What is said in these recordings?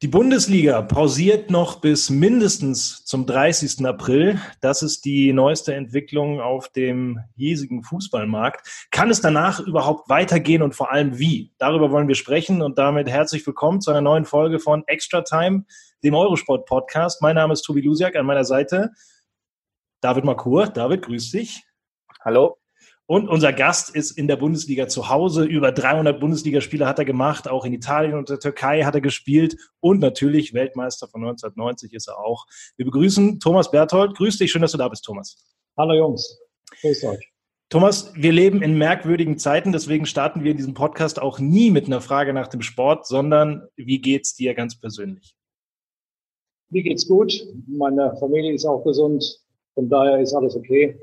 Die Bundesliga pausiert noch bis mindestens zum 30. April. Das ist die neueste Entwicklung auf dem hiesigen Fußballmarkt. Kann es danach überhaupt weitergehen und vor allem wie? Darüber wollen wir sprechen und damit herzlich willkommen zu einer neuen Folge von Extra Time, dem Eurosport Podcast. Mein Name ist Tobi Lusiak, an meiner Seite David Makur. David, grüß dich. Hallo. Und unser Gast ist in der Bundesliga zu Hause. Über 300 Bundesligaspiele hat er gemacht. Auch in Italien und der Türkei hat er gespielt. Und natürlich Weltmeister von 1990 ist er auch. Wir begrüßen Thomas Berthold. Grüß dich. Schön, dass du da bist, Thomas. Hallo Jungs. Grüß euch. Thomas, wir leben in merkwürdigen Zeiten. Deswegen starten wir in diesem Podcast auch nie mit einer Frage nach dem Sport, sondern wie geht's dir ganz persönlich? Mir geht's gut. Meine Familie ist auch gesund. Von daher ist alles okay.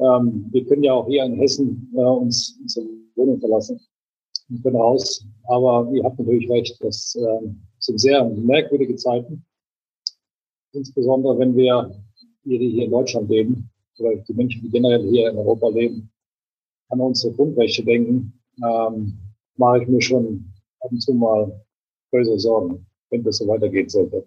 Ähm, wir können ja auch hier in Hessen äh, uns unsere Wohnung verlassen und können raus. Aber ihr habt natürlich recht, das äh, sind sehr merkwürdige Zeiten. Insbesondere wenn wir die hier in Deutschland leben, oder die Menschen, die generell hier in Europa leben, an unsere Grundrechte denken, ähm, mache ich mir schon ab und zu mal böse Sorgen, wenn das so weitergehen sollte.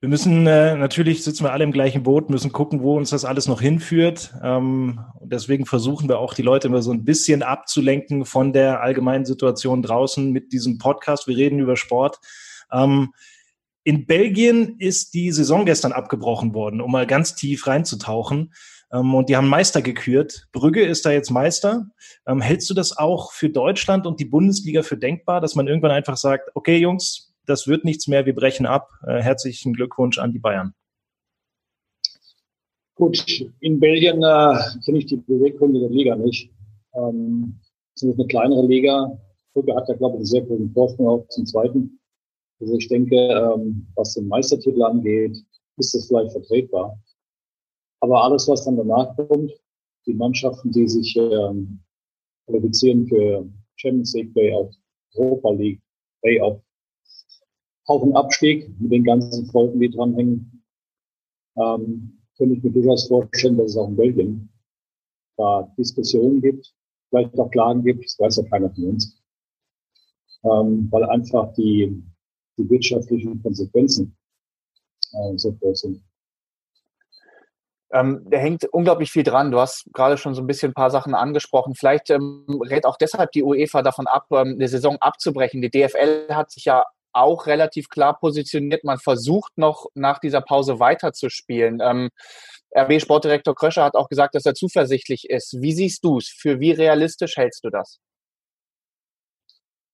Wir müssen äh, natürlich sitzen wir alle im gleichen Boot, müssen gucken, wo uns das alles noch hinführt. Ähm, und deswegen versuchen wir auch die Leute immer so ein bisschen abzulenken von der allgemeinen Situation draußen mit diesem Podcast. Wir reden über Sport. Ähm, in Belgien ist die Saison gestern abgebrochen worden, um mal ganz tief reinzutauchen. Ähm, und die haben Meister gekürt. Brügge ist da jetzt Meister. Ähm, hältst du das auch für Deutschland und die Bundesliga für denkbar, dass man irgendwann einfach sagt, okay, Jungs, das wird nichts mehr, wir brechen ab. Äh, herzlichen Glückwunsch an die Bayern. Gut, in Belgien äh, kenne ich die Beweggründe der Liga nicht. Ähm, es ist eine kleinere Liga. Brügge hat da, glaube ich, einen sehr guten Vorsprung auch zum Zweiten. Also ich denke, ähm, was den Meistertitel angeht, ist das vielleicht vertretbar. Aber alles, was dann danach kommt, die Mannschaften, die sich ähm, qualifizieren für Champions League, Playoff, Europa League, Playoff, auf- und Abstieg mit den ganzen Folgen, die dranhängen, ähm, könnte ich mir durchaus vorstellen, dass es auch in Belgien da Diskussionen gibt, vielleicht auch Klagen gibt, das weiß ja keiner von uns, ähm, weil einfach die, die wirtschaftlichen Konsequenzen äh, so groß sind. Ähm, da hängt unglaublich viel dran. Du hast gerade schon so ein bisschen ein paar Sachen angesprochen. Vielleicht ähm, rät auch deshalb die UEFA davon ab, ähm, eine Saison abzubrechen. Die DFL hat sich ja auch relativ klar positioniert. Man versucht noch nach dieser Pause weiterzuspielen. Ähm, RB Sportdirektor Kröscher hat auch gesagt, dass er zuversichtlich ist. Wie siehst du es? Für wie realistisch hältst du das?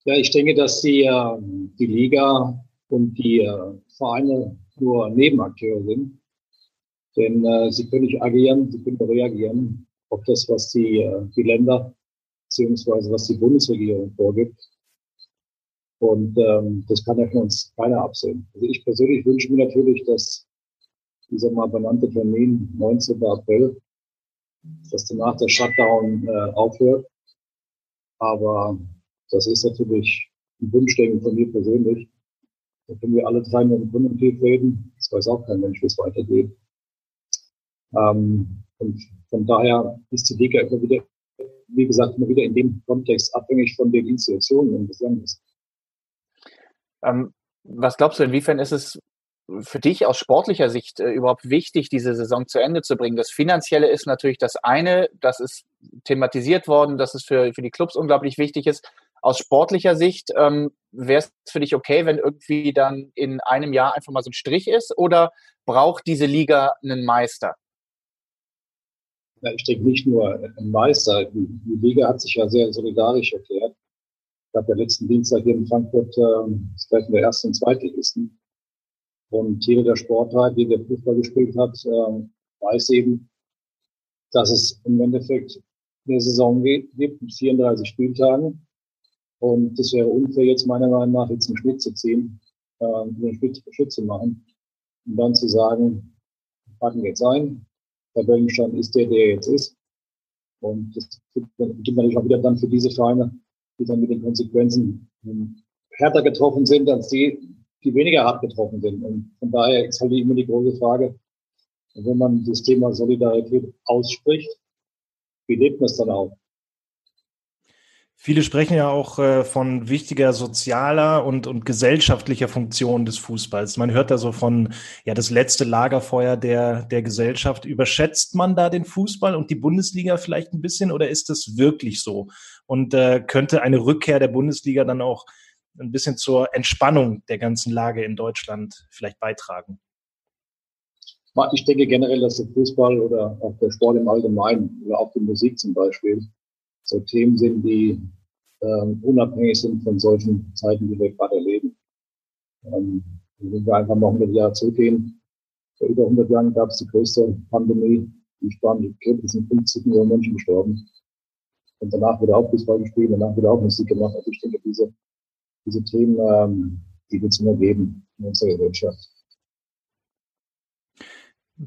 Ja, ich denke, dass die, äh, die Liga und die äh, Vereine nur Nebenakteure sind. Denn äh, sie können nicht agieren, sie können reagieren auf das, was die, äh, die Länder beziehungsweise was die Bundesregierung vorgibt. Und ähm, das kann ja von uns keiner absehen. Also ich persönlich wünsche mir natürlich, dass dieser mal benannte Termin 19. April, dass danach der Shutdown äh, aufhört. Aber das ist natürlich ein Wunschdenken von mir persönlich. Da können wir alle drei mit dem Konjunktiv reden. Das weiß auch kein Mensch, wie es weitergeht. Ähm, und von daher ist die Liga immer wieder, wie gesagt, immer wieder in dem Kontext abhängig von den Institutionen und des Landes. Ähm, was glaubst du, inwiefern ist es für dich aus sportlicher Sicht äh, überhaupt wichtig, diese Saison zu Ende zu bringen? Das Finanzielle ist natürlich das eine, das ist thematisiert worden, dass es für, für die Clubs unglaublich wichtig ist. Aus sportlicher Sicht ähm, wäre es für dich okay, wenn irgendwie dann in einem Jahr einfach mal so ein Strich ist oder braucht diese Liga einen Meister? Ich denke nicht nur ein Meister. Die, die Liga hat sich ja sehr solidarisch erklärt gab ja letzten Dienstag hier in Frankfurt äh, das Treffen der ersten und Zweitligisten. Und jeder der Sportler, jeder der Fußball gespielt hat, äh, weiß eben, dass es im Endeffekt eine Saison gibt mit 34 Spieltagen. Und das wäre unfair, jetzt meiner Meinung nach jetzt einen Schnitt zu ziehen, äh, einen Schnitt, Schnitt zu machen und dann zu sagen, packen wir jetzt ein, der Wellenstand ist der, der jetzt ist. Und das gibt natürlich auch wieder dann für diese Vereine, die dann mit den Konsequenzen ähm, härter getroffen sind als die, die weniger hart getroffen sind. Und von daher ist halt immer die große Frage, wenn man das Thema Solidarität ausspricht, wie lebt man es dann auch? Viele sprechen ja auch äh, von wichtiger sozialer und, und gesellschaftlicher Funktion des Fußballs. Man hört da so von, ja, das letzte Lagerfeuer der, der Gesellschaft. Überschätzt man da den Fußball und die Bundesliga vielleicht ein bisschen oder ist das wirklich so? Und äh, könnte eine Rückkehr der Bundesliga dann auch ein bisschen zur Entspannung der ganzen Lage in Deutschland vielleicht beitragen? Ich denke generell, dass der Fußball oder auch der Sport im Allgemeinen oder auch die Musik zum Beispiel so Themen sind, die ähm, unabhängig sind von solchen Zeiten, die wir gerade erleben. Ähm, wenn wir einfach noch 100 Jahre zurückgehen, vor über 100 Jahren gab es die größte Pandemie, die Spanien, es sind 50 Millionen Menschen gestorben. Und danach wurde auch Fußball gespielt, danach wurde auch Musik gemacht. Also ich denke, diese, diese Themen, ähm, die wird es immer geben in unserer Gesellschaft.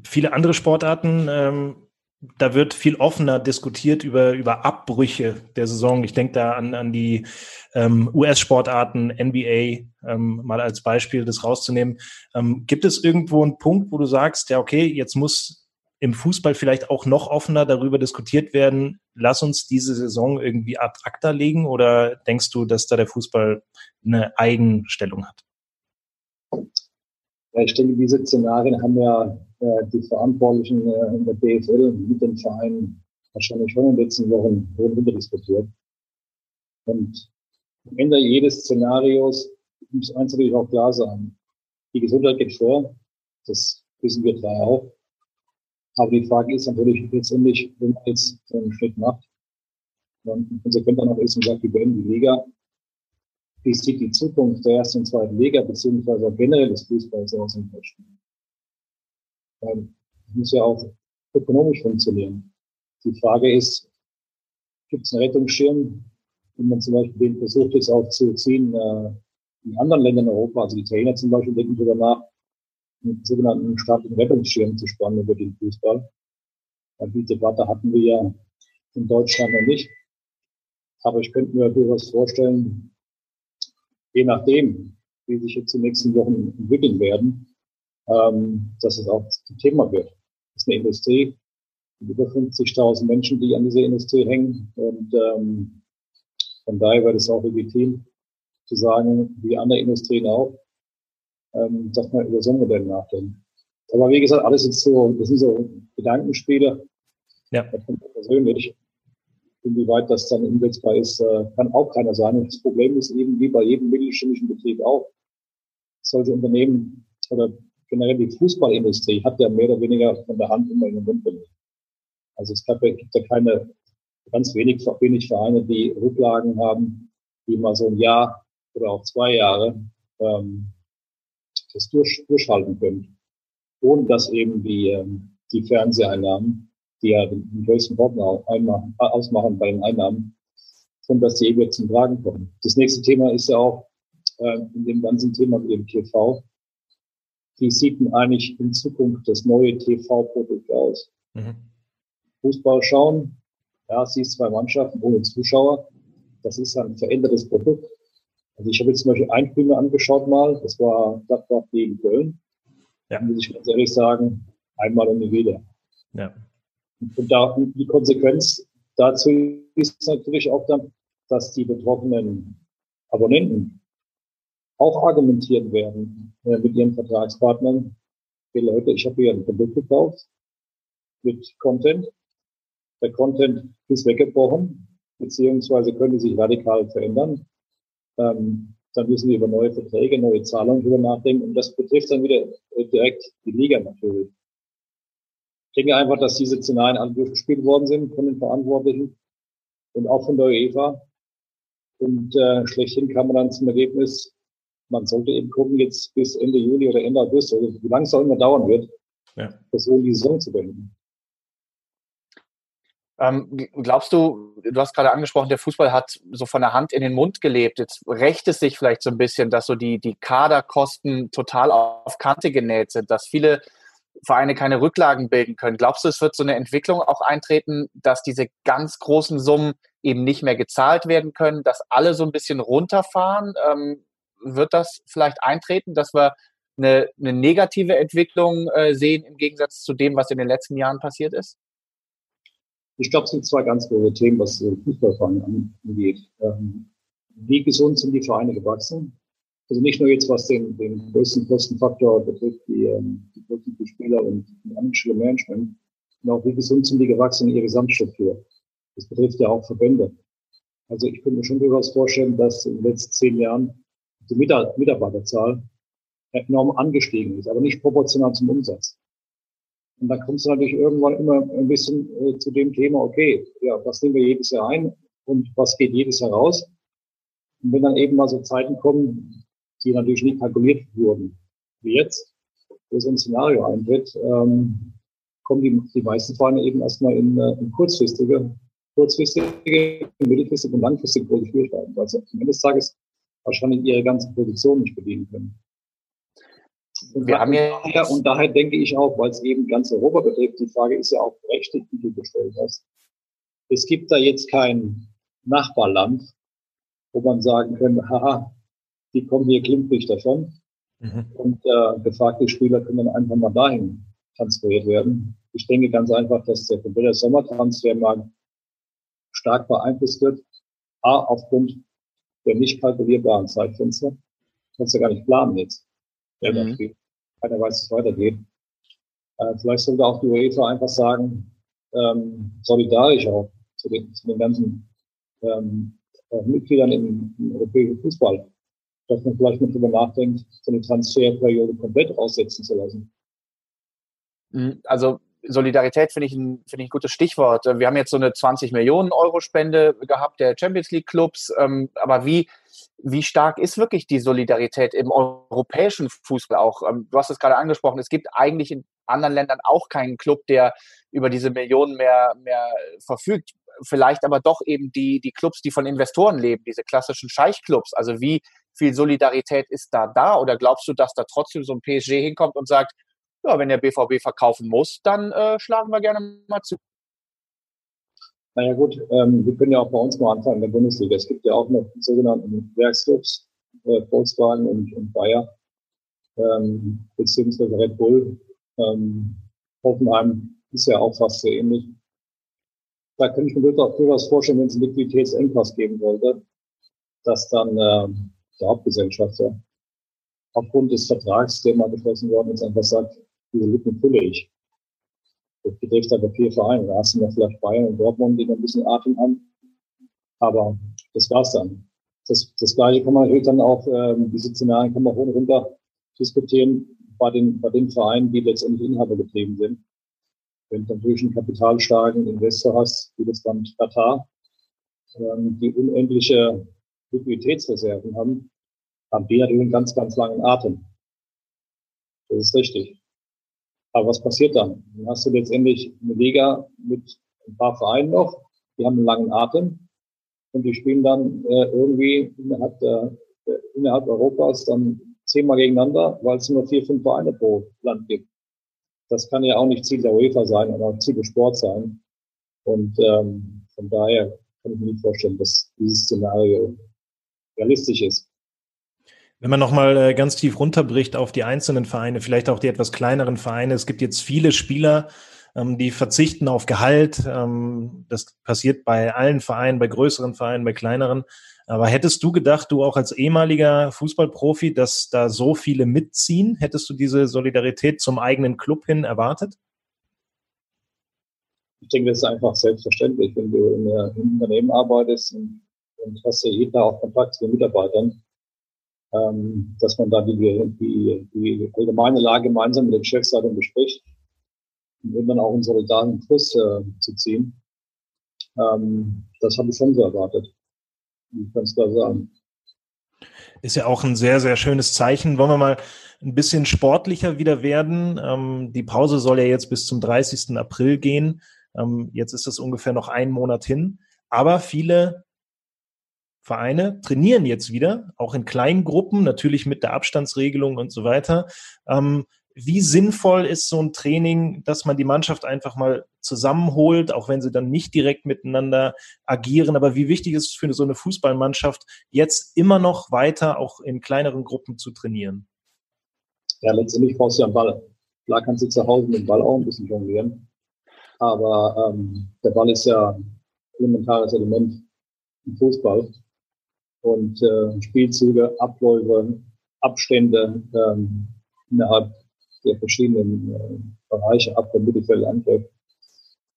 Viele andere Sportarten ähm, da wird viel offener diskutiert über, über Abbrüche der Saison. Ich denke da an, an die ähm, US-Sportarten, NBA, ähm, mal als Beispiel das rauszunehmen. Ähm, gibt es irgendwo einen Punkt, wo du sagst, ja, okay, jetzt muss im Fußball vielleicht auch noch offener darüber diskutiert werden, lass uns diese Saison irgendwie ad acta legen oder denkst du, dass da der Fußball eine Eigenstellung hat? Ich denke, diese Szenarien haben ja äh, die Verantwortlichen äh, in der DFL mit den Vereinen wahrscheinlich schon in den letzten Wochen runter diskutiert. Und am Ende jedes Szenarios muss eins natürlich auch klar sein. Die Gesundheit geht vor. Das wissen wir drei auch. Aber die Frage ist natürlich letztendlich, wenn man jetzt so einen Schritt macht, dann konsequent dann auch ist und sagt, wir beenden die Liga, wie sieht die Zukunft der ersten und zweiten Liga beziehungsweise generell des Fußballs aus in Deutschland? Ähm, das muss ja auch ökonomisch funktionieren. Die Frage ist, gibt es einen Rettungsschirm, wenn man zum Beispiel den versucht jetzt auch zu ziehen äh, in anderen Ländern in Europa, also die Trainer zum Beispiel denken darüber nach, einen sogenannten staatlichen Rettungsschirm zu spannen über den Fußball. Die Debatte hatten wir ja in Deutschland noch nicht. Aber ich könnte mir durchaus vorstellen, je nachdem, wie sich jetzt die nächsten Wochen entwickeln werden, ähm, dass es auch ein Thema wird. Das ist eine Industrie, über 50.000 Menschen, die an dieser Industrie hängen. Und ähm, von daher wäre es auch legitim zu sagen, wie andere Industrien auch, ähm, dass man über so ein Modell nachdenkt. Aber wie gesagt, alles ist so, das sind so Gedankenspiele. Ja. Persönlich. Inwieweit das dann umsetzbar ist, äh, kann auch keiner sagen. Und das Problem ist eben, wie bei jedem mittelständischen Betrieb auch, solche Unternehmen oder generell die Fußballindustrie hat ja mehr oder weniger von der Hand immer in den Mund gelegt. Also es gibt ja keine, ganz wenig, wenig Vereine, die Rücklagen haben, die mal so ein Jahr oder auch zwei Jahre ähm, das durch, durchhalten können. Ohne dass eben die, ähm, die Fernseheinnahmen, die ja den, größten Posten ausmachen bei den Einnahmen, von dass die eben zum Tragen kommen. Das nächste Thema ist ja auch äh, in dem ganzen Thema mit dem TV, wie sieht denn eigentlich in Zukunft das neue TV-Produkt aus? Mhm. Fußball schauen, ja, siehst zwei Mannschaften ohne Zuschauer. Das ist ein verändertes Produkt. Also ich habe jetzt zum Beispiel ein Spiel angeschaut mal, das war Gladbach gegen Köln. Ja. muss ich ganz ehrlich sagen, einmal und nie wieder. Ja. Und da, die Konsequenz dazu ist natürlich auch dann, dass die betroffenen Abonnenten auch argumentieren werden äh, mit ihren Vertragspartnern. Hey Leute, ich habe hier ein Produkt gekauft mit Content. Der Content ist weggebrochen, beziehungsweise könnte sich radikal verändern. Ähm, dann müssen wir über neue Verträge, neue Zahlungen drüber nachdenken. Und das betrifft dann wieder direkt die Liga natürlich. Ich denke einfach, dass diese Szenarien alle durchgespielt worden sind von den Verantwortlichen und auch von der UEFA. Und äh, schlechthin kam man dann zum Ergebnis, man sollte eben gucken, jetzt bis Ende Juli oder Ende August, also wie lange es auch immer dauern wird, ja. versuchen, die Saison zu beenden. Ähm, glaubst du, du hast gerade angesprochen, der Fußball hat so von der Hand in den Mund gelebt. Jetzt rächt es sich vielleicht so ein bisschen, dass so die, die Kaderkosten total auf Kante genäht sind, dass viele Vereine keine Rücklagen bilden können. Glaubst du, es wird so eine Entwicklung auch eintreten, dass diese ganz großen Summen eben nicht mehr gezahlt werden können, dass alle so ein bisschen runterfahren? Ähm, wird das vielleicht eintreten, dass wir eine, eine negative Entwicklung äh, sehen im Gegensatz zu dem, was in den letzten Jahren passiert ist? Ich glaube, es sind zwei ganz große Themen, was Fußballvereine angeht. Ähm, wie gesund sind die Vereine gewachsen? Also nicht nur jetzt, was den, den größten Kostenfaktor betrifft, die, ähm, die für Spieler und die Angestellte Management, sondern auch wie gesund sind die gewachsen in ihrer Gesamtstruktur. Das betrifft ja auch Verbände. Also ich könnte mir schon durchaus vorstellen, dass in den letzten zehn Jahren die Mitarbeiterzahl enorm angestiegen ist, aber nicht proportional zum Umsatz. Und dann kommst du natürlich irgendwann immer ein bisschen äh, zu dem Thema, okay, ja, was nehmen wir jedes Jahr ein und was geht jedes Jahr raus? Und wenn dann eben mal so Zeiten kommen, die natürlich nicht kalkuliert wurden, wie jetzt, wo so ein Szenario eintritt, ähm, kommen die, die meisten Vereine eben erstmal in, äh, in kurzfristige, kurzfristige, mittelfristige und langfristige große Schwierigkeiten, weil sie am Ende des Tages wahrscheinlich ihre ganzen Positionen nicht bedienen können. Und, wir haben ja daher, und daher denke ich auch, weil es eben ganz Europa betrifft, die Frage ist ja auch berechtigt, die du gestellt hast. Es gibt da jetzt kein Nachbarland, wo man sagen könnte, haha, die kommen hier glimpflich davon. Mhm. Und äh, gefragte Spieler können dann einfach mal dahin transferiert werden. Ich denke ganz einfach, dass der komplette Sommertransfermarkt stark beeinflusst wird. A, aufgrund der nicht kalkulierbaren Zeitfenster. Kannst du gar nicht planen jetzt mhm. Keiner weiß, wie es weitergeht. Äh, vielleicht sollte auch die UEFA einfach sagen, ähm, solidarisch auch zu den, zu den ganzen ähm, äh, Mitgliedern im, im europäischen Fußball, dass man vielleicht mal drüber nachdenkt, so eine Transferperiode komplett aussetzen zu lassen. Mhm. Also Solidarität finde ich, ein, finde ich ein gutes Stichwort. Wir haben jetzt so eine 20 Millionen Euro Spende gehabt der Champions League Clubs. Ähm, aber wie, wie stark ist wirklich die Solidarität im europäischen Fußball auch? Ähm, du hast es gerade angesprochen, es gibt eigentlich in anderen Ländern auch keinen Club, der über diese Millionen mehr, mehr verfügt. Vielleicht aber doch eben die, die Clubs, die von Investoren leben, diese klassischen Scheichclubs. Also wie viel Solidarität ist da da? Oder glaubst du, dass da trotzdem so ein PSG hinkommt und sagt, ja, wenn der BVB verkaufen muss, dann äh, schlagen wir gerne mal zu. Naja gut, ähm, wir können ja auch bei uns mal anfangen in der Bundesliga. Es gibt ja auch noch die sogenannten Werksclubs, äh, Volkswagen und, und Bayer, ähm, beziehungsweise Red Bull. Ähm, Hoffenheim ist ja auch fast so ähnlich. Da könnte ich mir durchaus vorstellen, wenn es einen Liquiditätsengpass geben sollte, dass dann äh, der Hauptgesellschafter aufgrund des Vertrags, der mal geschlossen worden ist, einfach sagt, diese Lücken fülle ich. Das betrifft aber vier Vereine. Da hast du noch vielleicht Bayern und Dortmund, die noch ein bisschen Atem haben. Aber das war's dann. Das, das Gleiche kann man natürlich dann auch, ähm, diese Szenarien kann man hoch und runter diskutieren bei den, bei den Vereinen, die letztendlich Inhaber getrieben sind. Wenn du natürlich einen kapitalstarken Investor hast, wie das Land Katar, ähm, die unendliche Liquiditätsreserven haben, haben die natürlich einen ganz, ganz langen Atem. Das ist richtig. Aber was passiert dann? Dann hast du letztendlich eine Liga mit ein paar Vereinen noch, die haben einen langen Atem und die spielen dann äh, irgendwie innerhalb, der, innerhalb Europas dann zehnmal gegeneinander, weil es nur vier, fünf Vereine pro Land gibt. Das kann ja auch nicht Ziel der UEFA sein, aber Ziel des Sports sein. Und ähm, von daher kann ich mir nicht vorstellen, dass dieses Szenario realistisch ist. Wenn man nochmal äh, ganz tief runterbricht auf die einzelnen Vereine, vielleicht auch die etwas kleineren Vereine. Es gibt jetzt viele Spieler, ähm, die verzichten auf Gehalt. Ähm, das passiert bei allen Vereinen, bei größeren Vereinen, bei kleineren. Aber hättest du gedacht, du auch als ehemaliger Fußballprofi, dass da so viele mitziehen? Hättest du diese Solidarität zum eigenen Club hin erwartet? Ich denke, das ist einfach selbstverständlich. Wenn du in einem Unternehmen arbeitest und, und hast ja jeden Tag auch Kontakt zu den Mitarbeitern, ähm, dass man da die, die, die allgemeine Lage gemeinsam mit den Chefseiten bespricht, um dann auch einen solidarischen Kurs äh, zu ziehen. Ähm, das habe ich schon so erwartet. Ich kann es klar sagen. Ist ja auch ein sehr, sehr schönes Zeichen. Wollen wir mal ein bisschen sportlicher wieder werden. Ähm, die Pause soll ja jetzt bis zum 30. April gehen. Ähm, jetzt ist es ungefähr noch einen Monat hin. Aber viele Vereine trainieren jetzt wieder, auch in kleinen Gruppen, natürlich mit der Abstandsregelung und so weiter. Ähm, wie sinnvoll ist so ein Training, dass man die Mannschaft einfach mal zusammenholt, auch wenn sie dann nicht direkt miteinander agieren. Aber wie wichtig ist es für so eine Fußballmannschaft, jetzt immer noch weiter auch in kleineren Gruppen zu trainieren? Ja, letztendlich brauchst du ja einen Ball. Klar kannst du zu Hause mit dem Ball auch ein bisschen jonglieren. Aber ähm, der Ball ist ja ein elementares Element im Fußball. Und äh, Spielzüge, Abläufe, Abstände ähm, innerhalb der verschiedenen äh, Bereiche ab vom Mittelfeld angreift,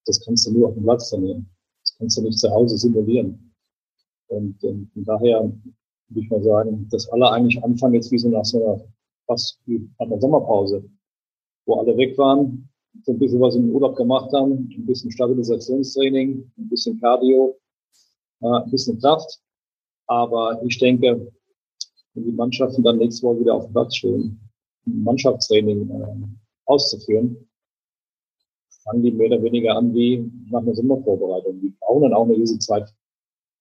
das kannst du nur auf dem Platz trainieren. Das kannst du nicht zu Hause simulieren. Und ähm, von daher würde ich mal sagen, dass alle eigentlich anfangen jetzt wie so nach so einer, fast wie nach einer Sommerpause, wo alle weg waren, so ein bisschen was im Urlaub gemacht haben, ein bisschen Stabilisationstraining, ein bisschen Cardio, äh, ein bisschen Kraft. Aber ich denke, wenn die Mannschaften dann nächste Woche wieder auf dem Platz stehen, Mannschaftstraining äh, auszuführen, fangen die mehr oder weniger an wie nach einer Sommervorbereitung. Die brauchen dann auch eine gewisse Zeit,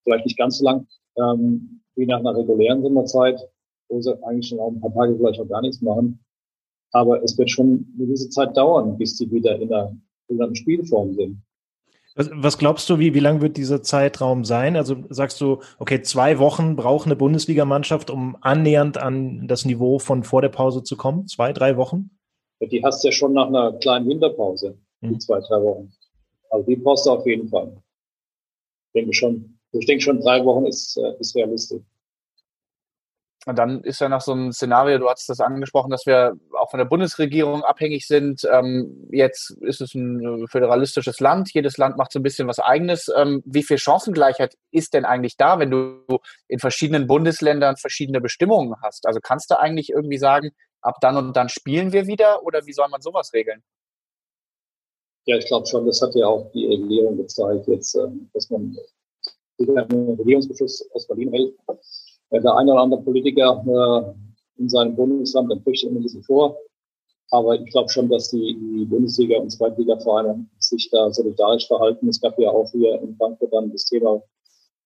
vielleicht nicht ganz so lang ähm, wie nach einer regulären Sommerzeit, wo sie eigentlich schon auch ein paar Tage vielleicht auch gar nichts machen. Aber es wird schon eine gewisse Zeit dauern, bis sie wieder in einer, in einer Spielform sind. Was, was glaubst du, wie, wie lang wird dieser Zeitraum sein? Also sagst du, okay, zwei Wochen braucht eine Bundesligamannschaft, um annähernd an das Niveau von vor der Pause zu kommen? Zwei, drei Wochen? Die hast du ja schon nach einer kleinen Winterpause, die mhm. zwei, drei Wochen. Also die brauchst du auf jeden Fall. Ich denke schon, ich denke schon, drei Wochen ist, äh, ist realistisch. Und dann ist ja noch so ein Szenario, du hast das angesprochen, dass wir auch von der Bundesregierung abhängig sind. Ähm, jetzt ist es ein föderalistisches Land, jedes Land macht so ein bisschen was eigenes. Ähm, wie viel Chancengleichheit ist denn eigentlich da, wenn du in verschiedenen Bundesländern verschiedene Bestimmungen hast? Also kannst du eigentlich irgendwie sagen, ab dann und dann spielen wir wieder oder wie soll man sowas regeln? Ja, ich glaube schon, das hat ja auch die Regierung gezeigt, jetzt, ähm, dass man einen Regierungsbeschluss aus Berlin hält der eine oder andere Politiker äh, in seinem Bundesland, dann bricht immer ein bisschen vor. Aber ich glaube schon, dass die, Bundesliga und Zweitliga-Vereine sich da solidarisch verhalten. Es gab ja auch hier in Frankfurt dann das Thema,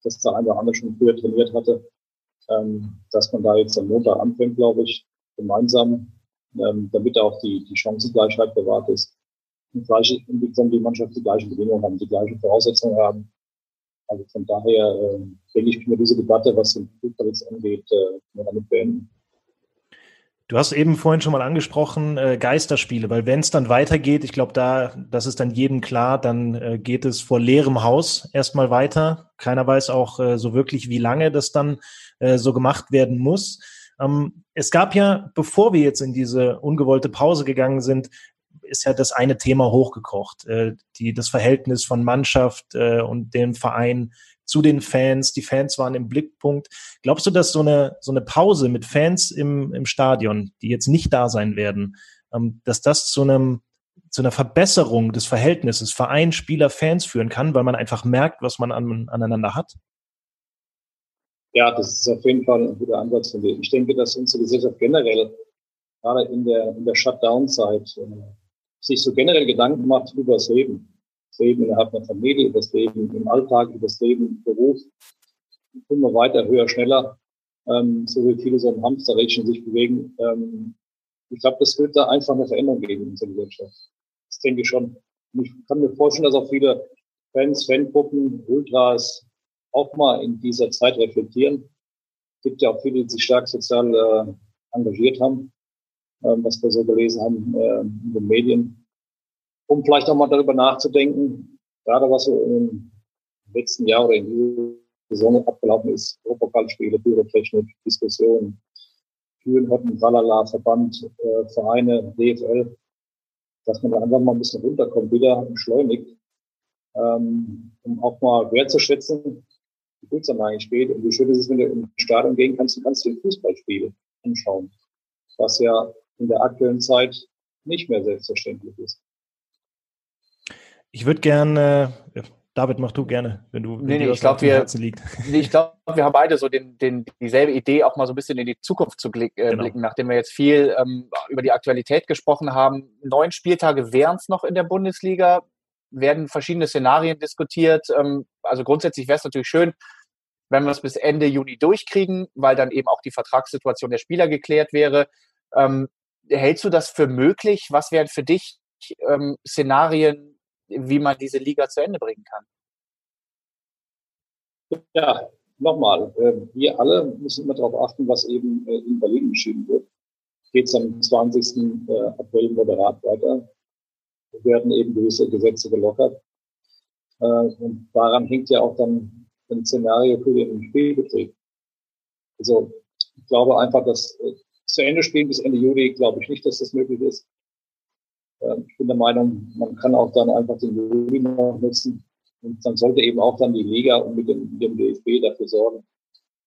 dass der eine oder andere schon früher trainiert hatte, ähm, dass man da jetzt am Montag anfängt, glaube ich, gemeinsam, ähm, damit auch die, die Chancengleichheit bewahrt ist. Und gleiche, die Mannschaft die gleichen Bedingungen haben, die gleichen Voraussetzungen haben. Also von daher äh, denke ich, können wir diese Debatte, was den Flugplatz angeht, äh, damit beenden. Du hast eben vorhin schon mal angesprochen, äh, Geisterspiele, weil wenn es dann weitergeht, ich glaube, da, das ist dann jedem klar, dann äh, geht es vor leerem Haus erstmal weiter. Keiner weiß auch äh, so wirklich, wie lange das dann äh, so gemacht werden muss. Ähm, es gab ja, bevor wir jetzt in diese ungewollte Pause gegangen sind, ist ja das eine Thema hochgekocht, äh, die, das Verhältnis von Mannschaft äh, und dem Verein zu den Fans. Die Fans waren im Blickpunkt. Glaubst du, dass so eine, so eine Pause mit Fans im, im Stadion, die jetzt nicht da sein werden, ähm, dass das zu einem zu einer Verbesserung des Verhältnisses Verein, Spieler, Fans führen kann, weil man einfach merkt, was man an, aneinander hat? Ja, das ist auf jeden Fall ein guter Ansatz von dir. Ich denke, dass unsere Gesellschaft generell gerade in der, in der Shutdown-Zeit äh, sich so generell Gedanken macht über das Leben. Das Leben innerhalb einer Familie, über das Leben im Alltag, über das Leben im Beruf. Immer weiter, höher, schneller, ähm, so wie viele so ein Hamsterrädchen sich bewegen. Ähm, ich glaube, das wird da einfach eine Veränderung geben in unserer Gesellschaft. Das denke ich schon. Und ich kann mir vorstellen, dass auch viele Fans, Fangruppen, Ultras auch mal in dieser Zeit reflektieren. Es gibt ja auch viele, die sich stark sozial äh, engagiert haben ähm, was wir so gelesen haben äh, in den Medien, um vielleicht auch mal darüber nachzudenken, gerade was so im letzten Jahr oder in dieser Saison abgelaufen ist, Europapokalspiele, Pyrotechnik, Diskussionen, Türen, Hotten, Tralala, Verband, äh, Vereine, DFL, dass man da einfach mal ein bisschen runterkommt, wieder beschleunigt, ähm, um auch mal wertzuschätzen, wie gut es dann eigentlich geht und wie schön ist es, wenn du im Stadion gehen kannst, du kannst dir ein Fußballspiel anschauen, was ja in der aktuellen Zeit nicht mehr selbstverständlich ist. Ich würde gerne, David, mach du gerne, wenn du nee, nee, ich glaube, wir, nee, ich glaube, wir haben beide so den, den, dieselbe Idee, auch mal so ein bisschen in die Zukunft zu äh, genau. blicken, nachdem wir jetzt viel ähm, über die Aktualität gesprochen haben. Neun Spieltage wären es noch in der Bundesliga, werden verschiedene Szenarien diskutiert. Ähm, also grundsätzlich wäre es natürlich schön, wenn wir es bis Ende Juni durchkriegen, weil dann eben auch die Vertragssituation der Spieler geklärt wäre. Ähm, hältst du das für möglich? Was wären für dich ähm, Szenarien, wie man diese Liga zu Ende bringen kann. Ja, nochmal, äh, wir alle müssen immer darauf achten, was eben äh, in Berlin entschieden wird. Geht es am 20. Äh, April moderat weiter, werden eben gewisse Gesetze gelockert. Und daran hängt ja auch dann ein Szenario für den Spielbetrieb. Also ich glaube einfach, dass zu Ende spielen bis Ende Juli, glaube ich nicht, dass das möglich ist. Ähm, ich bin der Meinung, man kann auch dann einfach den Juli noch nutzen. Und dann sollte eben auch dann die Liga und mit dem, mit dem DFB dafür sorgen,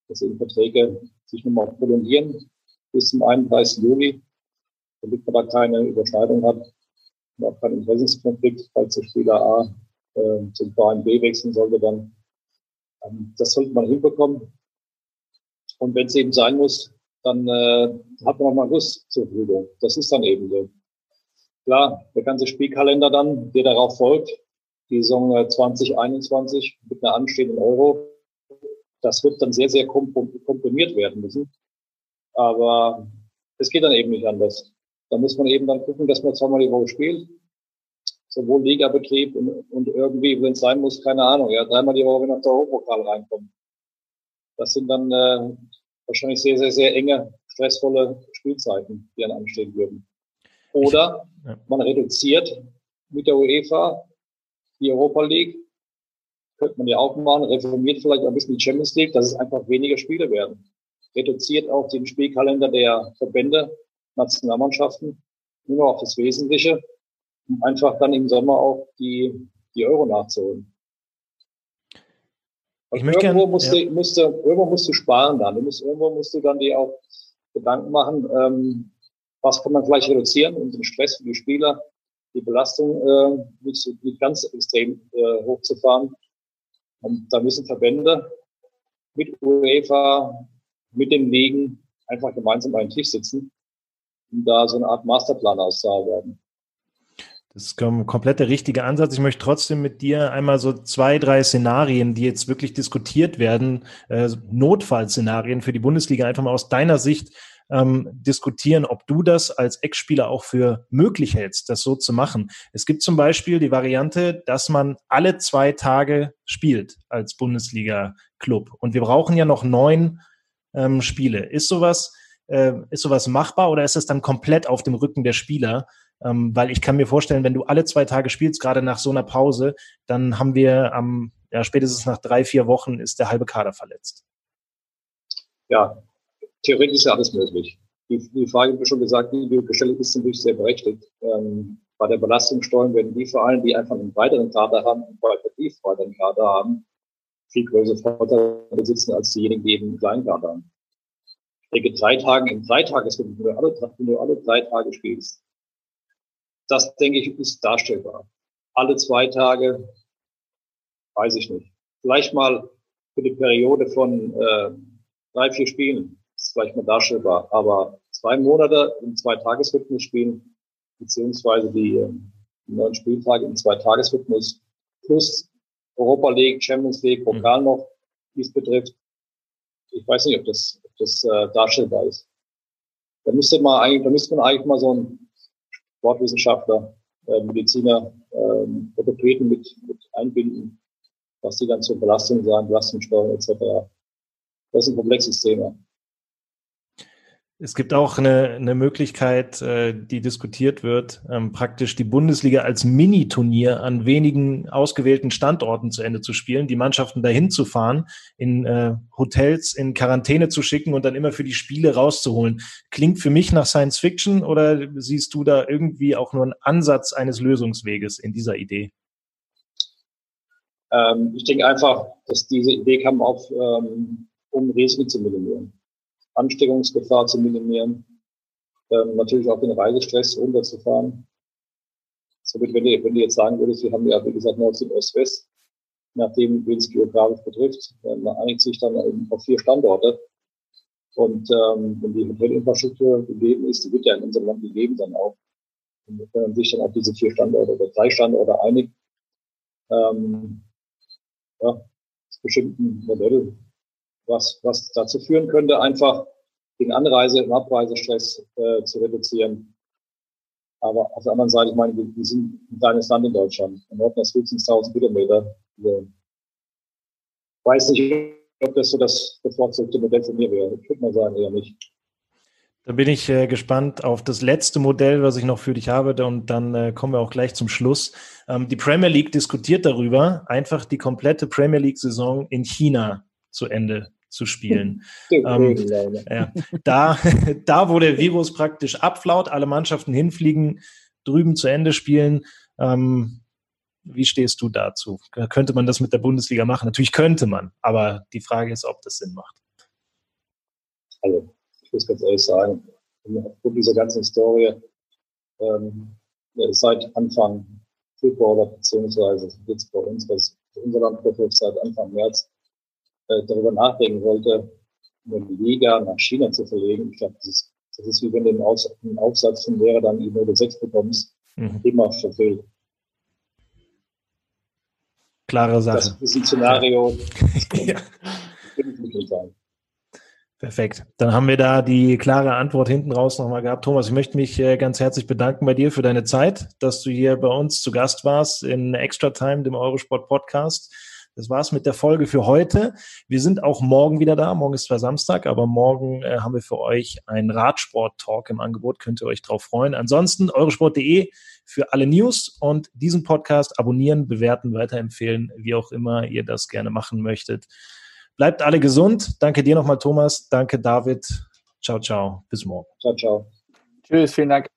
dass eben Verträge sich nochmal prolongieren bis zum 31. Juli, damit man da keine Überschneidung hat und auch keinen Interessenskonflikt, falls der Spieler A äh, zum Verein B wechseln sollte, dann ähm, das sollte man hinbekommen. Und wenn es eben sein muss, dann äh, hat man noch mal Lust zur Verfügung. Das ist dann eben so. Klar, der ganze Spielkalender dann, der darauf folgt, die Saison 2021 äh, mit einer anstehenden Euro, das wird dann sehr, sehr komprimiert werden müssen. Aber es geht dann eben nicht anders. Da muss man eben dann gucken, dass man zweimal die Woche spielt. Sowohl Ligabetrieb und, und irgendwie, wenn es sein muss, keine Ahnung, ja, dreimal die Woche nach der Europokal reinkommen. Das sind dann äh, wahrscheinlich sehr, sehr, sehr enge, stressvolle Spielzeiten, die dann anstehen würden. Oder man reduziert mit der UEFA die Europa League. Könnte man ja auch machen, reformiert vielleicht ein bisschen die Champions League, dass es einfach weniger Spiele werden. Reduziert auch den Spielkalender der Verbände, Nationalmannschaften, nur auf das Wesentliche, um einfach dann im Sommer auch die, die Euro nachzuholen. Ich möchte irgendwo, gern, musst ja. du, musst du, irgendwo musst du sparen dann. Du musst, irgendwo musst du dann dir auch Gedanken machen, ähm, was kann man vielleicht reduzieren, um den Stress für die Spieler, die Belastung äh, nicht, nicht ganz extrem äh, hochzufahren. Und da müssen Verbände mit UEFA, mit den Ligen einfach gemeinsam an den Tisch sitzen, um da so eine Art Masterplan auszuarbeiten. Das ist komplett der richtige Ansatz. Ich möchte trotzdem mit dir einmal so zwei, drei Szenarien, die jetzt wirklich diskutiert werden, äh, Notfallszenarien für die Bundesliga, einfach mal aus deiner Sicht ähm, diskutieren, ob du das als Ex-Spieler auch für möglich hältst, das so zu machen. Es gibt zum Beispiel die Variante, dass man alle zwei Tage spielt als Bundesliga-Club. Und wir brauchen ja noch neun ähm, Spiele. Ist sowas, äh, ist sowas machbar oder ist es dann komplett auf dem Rücken der Spieler? Ähm, weil ich kann mir vorstellen, wenn du alle zwei Tage spielst, gerade nach so einer Pause, dann haben wir am, ja, spätestens nach drei, vier Wochen ist der halbe Kader verletzt. Ja, theoretisch ist ja alles möglich. Die, die Frage, wie schon gesagt, die du gestellt ist natürlich sehr berechtigt. Ähm, bei der Belastungssteuerung werden die Vereine, die einfach einen weiteren Kader haben, einen qualitativ weiteren Kader haben, viel größere Vorteile besitzen als diejenigen, die eben einen kleinen Kader haben. Ich denke, drei Tage in drei Tagen, wenn wenn du alle drei Tage spielst, das denke ich, ist darstellbar. Alle zwei Tage, weiß ich nicht. Vielleicht mal für die Periode von äh, drei, vier Spielen vielleicht mal darstellbar. Aber zwei Monate im Zweitagesrhythmus spielen, beziehungsweise die, die neun Spieltage im Zweitagesrhythmus plus Europa League, Champions League, Pokal mhm. noch, wie es betrifft. Ich weiß nicht, ob das, ob das äh, darstellbar ist. Da müsste man eigentlich, da müsste man eigentlich mal so ein Sportwissenschaftler, äh, Mediziner, äh, Orthopäden mit, mit einbinden, was die dann zur Belastung sagen, Belastungssteuerung etc. Das ist ein komplexes Thema. Es gibt auch eine, eine Möglichkeit, äh, die diskutiert wird, ähm, praktisch die Bundesliga als Mini-Turnier an wenigen ausgewählten Standorten zu Ende zu spielen, die Mannschaften dahin zu fahren, in äh, Hotels in Quarantäne zu schicken und dann immer für die Spiele rauszuholen. Klingt für mich nach Science Fiction oder siehst du da irgendwie auch nur einen Ansatz eines Lösungsweges in dieser Idee? Ähm, ich denke einfach, dass diese Idee kam auf, ähm, um Risiken zu minimieren. Ansteckungsgefahr zu minimieren, ähm, natürlich auch den Reisestress runterzufahren. Somit, wenn du, wenn du jetzt sagen würdest, wir haben ja, wie gesagt, Nord- und Ost-West, nachdem, wen es geografisch betrifft. Man einigt sich dann auf vier Standorte. Und ähm, wenn die Hotelinfrastruktur gegeben ist, die wird ja in unserem Land gegeben dann auch. Und wenn man sich dann auf diese vier Standorte oder drei Standorte einigt, ähm, ja, ist bestimmt ein Modell, was, was dazu führen könnte, einfach den Anreise- und Abreisestress äh, zu reduzieren. Aber auf der anderen Seite, ich meine, wir, sind ein kleines Land in Deutschland. Von Norden sind es 1000 Kilometer. Ich weiß nicht, ob das so das bevorzugte Modell von mir wäre. Ich würde mal sagen, eher nicht. Da bin ich äh, gespannt auf das letzte Modell, was ich noch für dich habe. Und dann äh, kommen wir auch gleich zum Schluss. Ähm, die Premier League diskutiert darüber, einfach die komplette Premier League-Saison in China zu Ende zu spielen. ähm, ja, da, da, wo der Virus praktisch abflaut, alle Mannschaften hinfliegen, drüben zu Ende spielen. Ähm, wie stehst du dazu? Könnte man das mit der Bundesliga machen? Natürlich könnte man, aber die Frage ist, ob das Sinn macht. Also, ich muss ganz ehrlich sagen, aufgrund dieser ganzen Historie, ähm, seit Anfang Februar beziehungsweise jetzt bei uns, was unser Land betrifft, seit Anfang März, äh, darüber nachdenken wollte, eine Liga nach China zu verlegen. Ich glaube, das ist, das ist wie wenn du einen, Aus, einen Aufsatz von Lehrer dann die Note 6 bekommst, mhm. immer verfehlt. Klare Sache. Das ist ein Szenario. ja. Perfekt. Dann haben wir da die klare Antwort hinten raus nochmal gehabt. Thomas, ich möchte mich äh, ganz herzlich bedanken bei dir für deine Zeit, dass du hier bei uns zu Gast warst in Extra Time, dem Eurosport Podcast. Das war's mit der Folge für heute. Wir sind auch morgen wieder da. Morgen ist zwar Samstag, aber morgen äh, haben wir für euch einen Radsport-Talk im Angebot. Könnt ihr euch drauf freuen. Ansonsten eurosport.de für alle News und diesen Podcast abonnieren, bewerten, weiterempfehlen, wie auch immer ihr das gerne machen möchtet. Bleibt alle gesund. Danke dir nochmal, Thomas. Danke, David. Ciao, ciao. Bis morgen. Ciao, ciao. Tschüss, vielen Dank.